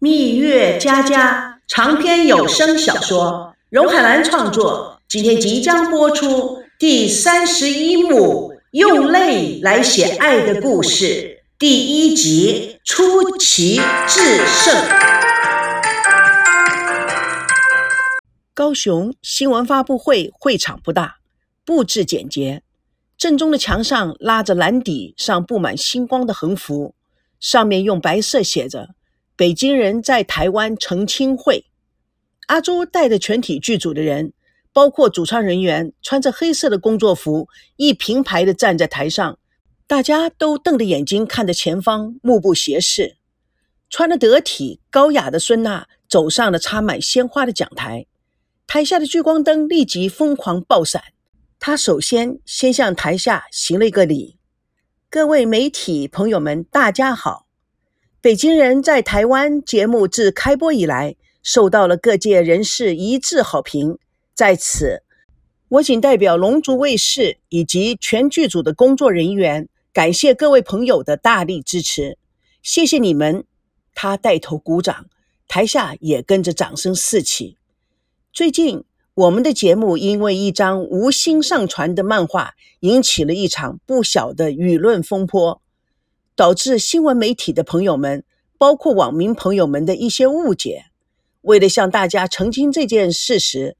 蜜月佳佳长篇有声小说，荣海兰创作，今天即将播出第三十一幕《用泪来写爱的故事》第一集《出奇制胜》。高雄新闻发布会会场不大，布置简洁，正中的墙上拉着蓝底上布满星光的横幅，上面用白色写着。北京人在台湾澄清会，阿朱带着全体剧组的人，包括主创人员，穿着黑色的工作服，一平排的站在台上，大家都瞪着眼睛看着前方，目不斜视。穿得得体、高雅的孙娜走上了插满鲜花的讲台，台下的聚光灯立即疯狂爆闪。她首先先向台下行了一个礼：“各位媒体朋友们，大家好。”北京人在台湾节目自开播以来，受到了各界人士一致好评。在此，我仅代表龙族卫视以及全剧组的工作人员，感谢各位朋友的大力支持，谢谢你们！他带头鼓掌，台下也跟着掌声四起。最近，我们的节目因为一张无心上传的漫画，引起了一场不小的舆论风波。导致新闻媒体的朋友们，包括网民朋友们的一些误解。为了向大家澄清这件事实，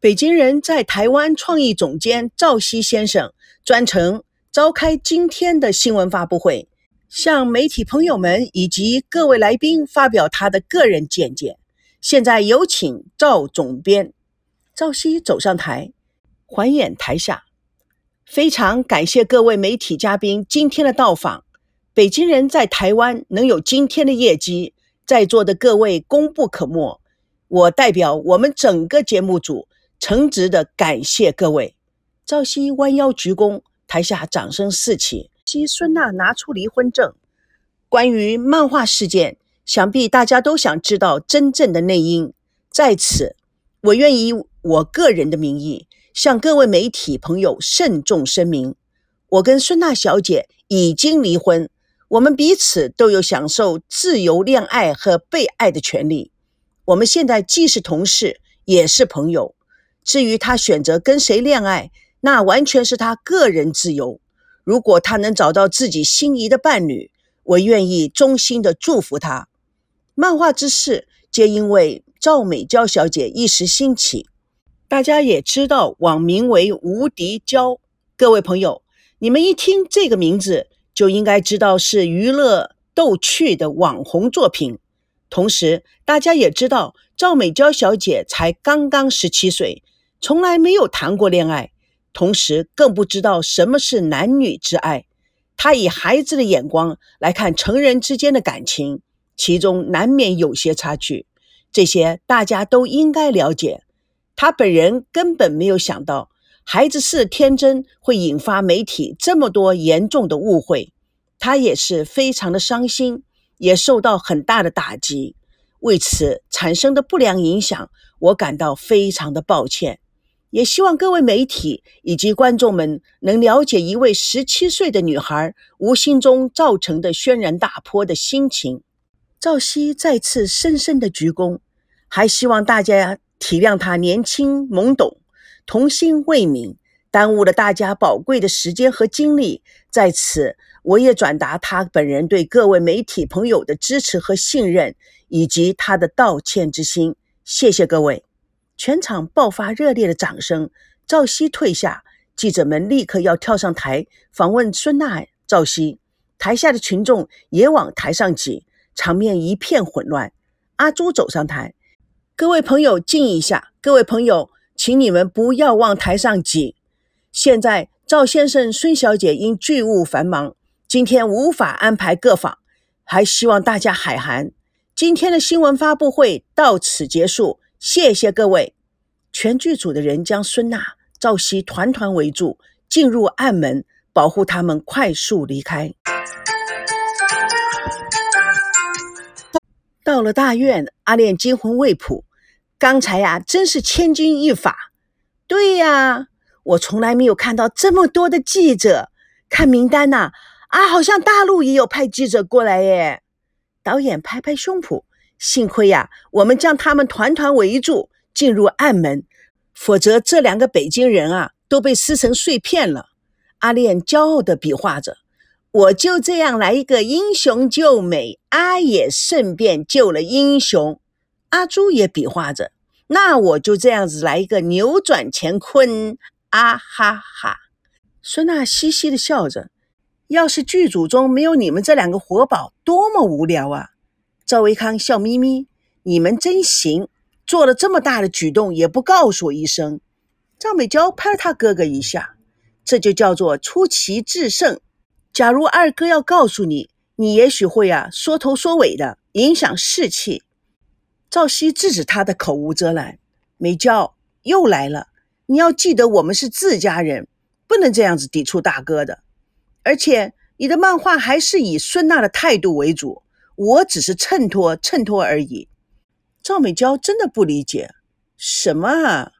北京人在台湾创意总监赵熙先生专程召开今天的新闻发布会，向媒体朋友们以及各位来宾发表他的个人见解。现在有请赵总编。赵熙走上台，环眼台下，非常感谢各位媒体嘉宾今天的到访。北京人在台湾能有今天的业绩，在座的各位功不可没。我代表我们整个节目组诚挚的感谢各位。赵熙弯腰鞠躬，台下掌声四起。西孙娜拿出离婚证。关于漫画事件，想必大家都想知道真正的内因。在此，我愿以我个人的名义向各位媒体朋友慎重声明：我跟孙娜小姐已经离婚。我们彼此都有享受自由恋爱和被爱的权利。我们现在既是同事，也是朋友。至于他选择跟谁恋爱，那完全是他个人自由。如果他能找到自己心仪的伴侣，我愿意衷心的祝福他。漫画之事皆因为赵美娇小姐一时兴起，大家也知道网名为无敌娇。各位朋友，你们一听这个名字。就应该知道是娱乐逗趣的网红作品。同时，大家也知道赵美娇小姐才刚刚十七岁，从来没有谈过恋爱，同时更不知道什么是男女之爱。她以孩子的眼光来看成人之间的感情，其中难免有些差距。这些大家都应该了解。她本人根本没有想到。孩子是天真，会引发媒体这么多严重的误会，他也是非常的伤心，也受到很大的打击。为此产生的不良影响，我感到非常的抱歉。也希望各位媒体以及观众们能了解一位十七岁的女孩无心中造成的轩然大波的心情。赵熙再次深深的鞠躬，还希望大家体谅她年轻懵懂。童心未泯，耽误了大家宝贵的时间和精力。在此，我也转达他本人对各位媒体朋友的支持和信任，以及他的道歉之心。谢谢各位！全场爆发热烈的掌声。赵熙退下，记者们立刻要跳上台访问孙娜、赵熙。台下的群众也往台上挤，场面一片混乱。阿朱走上台，各位朋友静一下，各位朋友。请你们不要往台上挤。现在赵先生、孙小姐因剧务繁忙，今天无法安排各访，还希望大家海涵。今天的新闻发布会到此结束，谢谢各位。全剧组的人将孙娜、赵熙团团围住，进入暗门，保护他们快速离开。到了大院，阿炼惊魂未卜。刚才呀，真是千钧一发。对呀，我从来没有看到这么多的记者。看名单呐，啊，好像大陆也有派记者过来耶。导演拍拍胸脯，幸亏呀，我们将他们团团围住，进入暗门，否则这两个北京人啊，都被撕成碎片了。阿炼骄傲地比划着：“我就这样来一个英雄救美，阿也顺便救了英雄。”阿朱也比划着：“那我就这样子来一个扭转乾坤，啊哈哈！”孙娜嘻嘻的笑着：“要是剧组中没有你们这两个活宝，多么无聊啊！”赵维康笑眯眯：“你们真行，做了这么大的举动也不告诉我一声。”赵美娇拍了他哥哥一下：“这就叫做出奇制胜。假如二哥要告诉你，你也许会啊缩头缩尾的，影响士气。”赵熙制止他的口无遮拦：“美娇又来了，你要记得我们是自家人，不能这样子抵触大哥的。而且你的漫画还是以孙娜的态度为主。”我只是衬托衬托而已。赵美娇真的不理解，什么啊？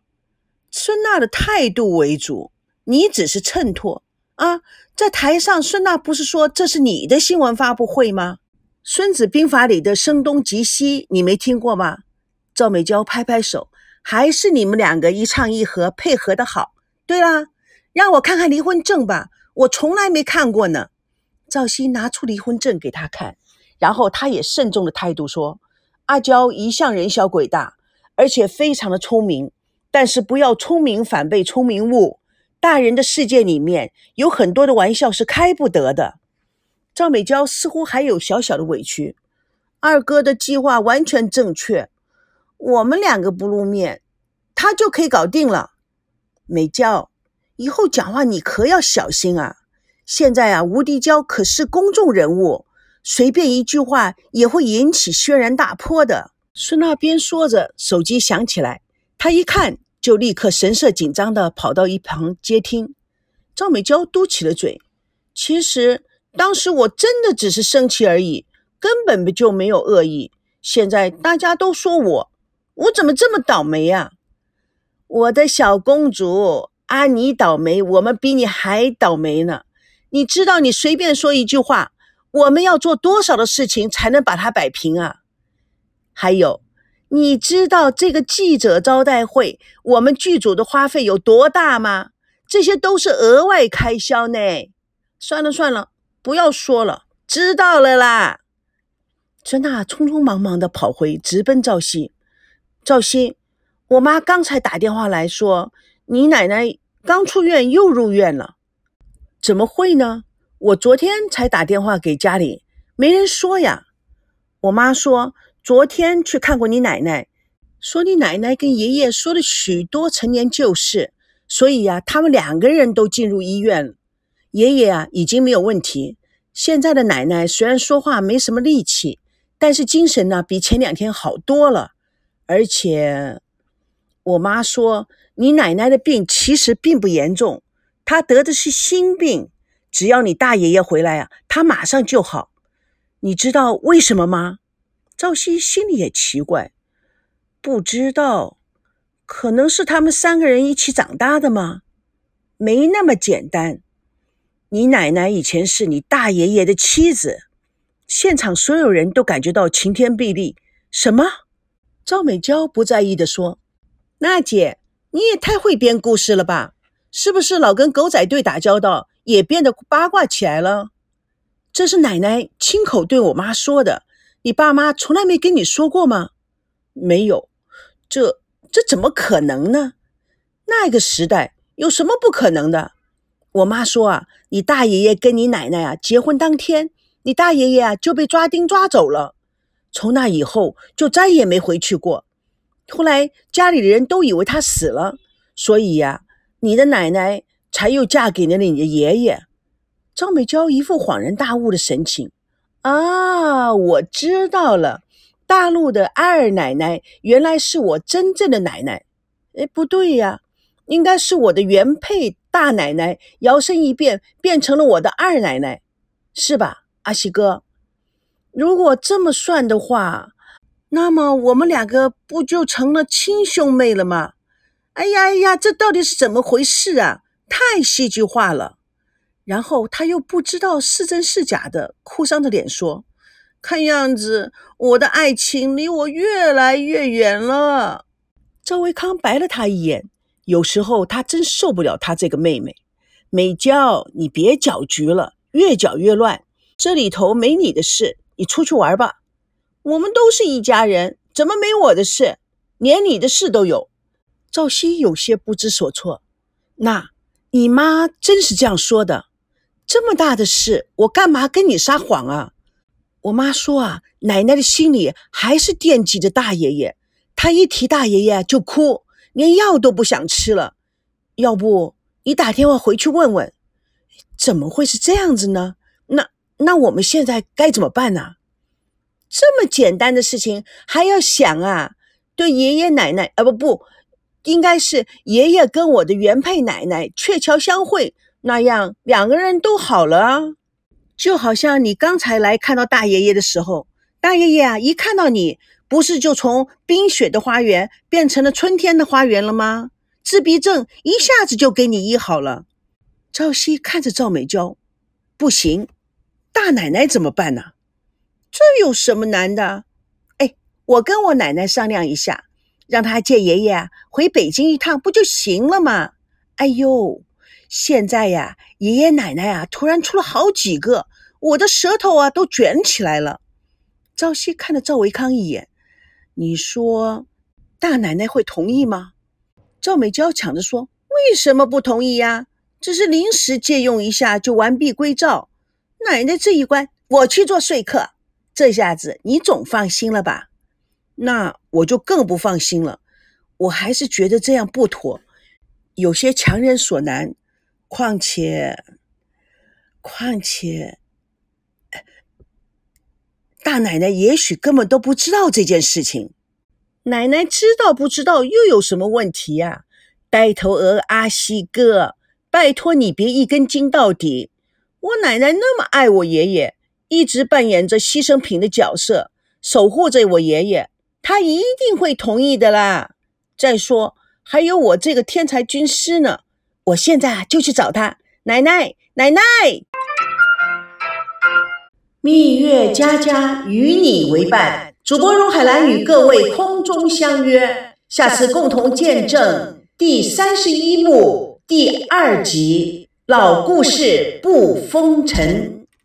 孙娜的态度为主，你只是衬托啊？在台上，孙娜不是说这是你的新闻发布会吗？《孙子兵法》里的声东击西，你没听过吗？赵美娇拍拍手，还是你们两个一唱一和，配合的好。对啦，让我看看离婚证吧，我从来没看过呢。赵熙拿出离婚证给他看。然后他也慎重的态度说：“阿娇一向人小鬼大，而且非常的聪明，但是不要聪明反被聪明误。大人的世界里面有很多的玩笑是开不得的。”赵美娇似乎还有小小的委屈。二哥的计划完全正确，我们两个不露面，他就可以搞定了。美娇，以后讲话你可要小心啊！现在啊，吴迪娇可是公众人物。随便一句话也会引起轩然大波的。孙娜边说着，手机响起来，她一看就立刻神色紧张地跑到一旁接听。赵美娇嘟起了嘴：“其实当时我真的只是生气而已，根本就没有恶意。现在大家都说我，我怎么这么倒霉啊？我的小公主，啊，你倒霉，我们比你还倒霉呢。你知道，你随便说一句话。”我们要做多少的事情才能把它摆平啊？还有，你知道这个记者招待会我们剧组的花费有多大吗？这些都是额外开销呢。算了算了，不要说了，知道了啦。孙娜匆匆忙忙的跑回，直奔赵熙。赵熙，我妈刚才打电话来说，你奶奶刚出院又入院了。怎么会呢？我昨天才打电话给家里，没人说呀。我妈说昨天去看过你奶奶，说你奶奶跟爷爷说了许多陈年旧事，所以呀，他们两个人都进入医院了。爷爷啊已经没有问题，现在的奶奶虽然说话没什么力气，但是精神呢比前两天好多了。而且我妈说你奶奶的病其实并不严重，她得的是心病。只要你大爷爷回来啊，他马上就好。你知道为什么吗？赵熙心里也奇怪，不知道，可能是他们三个人一起长大的吗？没那么简单。你奶奶以前是你大爷爷的妻子。现场所有人都感觉到晴天霹雳。什么？赵美娇不在意的说：“娜姐，你也太会编故事了吧？是不是老跟狗仔队打交道？”也变得八卦起来了。这是奶奶亲口对我妈说的，你爸妈从来没跟你说过吗？没有，这这怎么可能呢？那个时代有什么不可能的？我妈说啊，你大爷爷跟你奶奶啊结婚当天，你大爷爷啊就被抓丁抓走了，从那以后就再也没回去过。后来家里的人都以为他死了，所以呀，你的奶奶。才又嫁给了你的爷爷，赵美娇一副恍然大悟的神情。啊，我知道了，大陆的二奶奶原来是我真正的奶奶。哎，不对呀，应该是我的原配大奶奶摇身一变变成了我的二奶奶，是吧，阿西哥？如果这么算的话，那么我们两个不就成了亲兄妹了吗？哎呀哎呀，这到底是怎么回事啊？太戏剧化了，然后他又不知道是真是假的，哭丧着脸说：“看样子我的爱情离我越来越远了。赵维康白了他一眼，有时候他真受不了他这个妹妹。美娇，你别搅局了，越搅越乱。这里头没你的事，你出去玩吧。我们都是一家人，怎么没我的事？连你的事都有。赵熙有些不知所措。那，你妈真是这样说的？这么大的事，我干嘛跟你撒谎啊？我妈说啊，奶奶的心里还是惦记着大爷爷，她一提大爷爷就哭，连药都不想吃了。要不你打电话回去问问，怎么会是这样子呢？那那我们现在该怎么办呢？这么简单的事情还要想啊？对爷爷奶奶啊，不不，应该是爷爷跟我的原配奶奶鹊桥相会。那样两个人都好了啊，就好像你刚才来看到大爷爷的时候，大爷爷啊一看到你，不是就从冰雪的花园变成了春天的花园了吗？自闭症一下子就给你医好了。赵熙看着赵美娇，不行，大奶奶怎么办呢？这有什么难的？哎，我跟我奶奶商量一下，让她借爷爷回北京一趟，不就行了吗？哎呦！现在呀，爷爷奶奶啊，突然出了好几个，我的舌头啊都卷起来了。朝夕看了赵维康一眼，你说大奶奶会同意吗？赵美娇抢着说：“为什么不同意呀？只是临时借用一下就完璧归赵，奶奶这一关我去做说客，这下子你总放心了吧？那我就更不放心了，我还是觉得这样不妥，有些强人所难。”况且，况且，大奶奶也许根本都不知道这件事情。奶奶知道不知道又有什么问题呀？呆头鹅阿西哥，拜托你别一根筋到底。我奶奶那么爱我爷爷，一直扮演着牺牲品的角色，守护着我爷爷，她一定会同意的啦。再说，还有我这个天才军师呢。我现在就去找他，奶奶，奶奶。蜜月佳佳与你为伴，主播荣海兰与各位空中相约，下次共同见证第三十一幕第二集，老故事不封尘。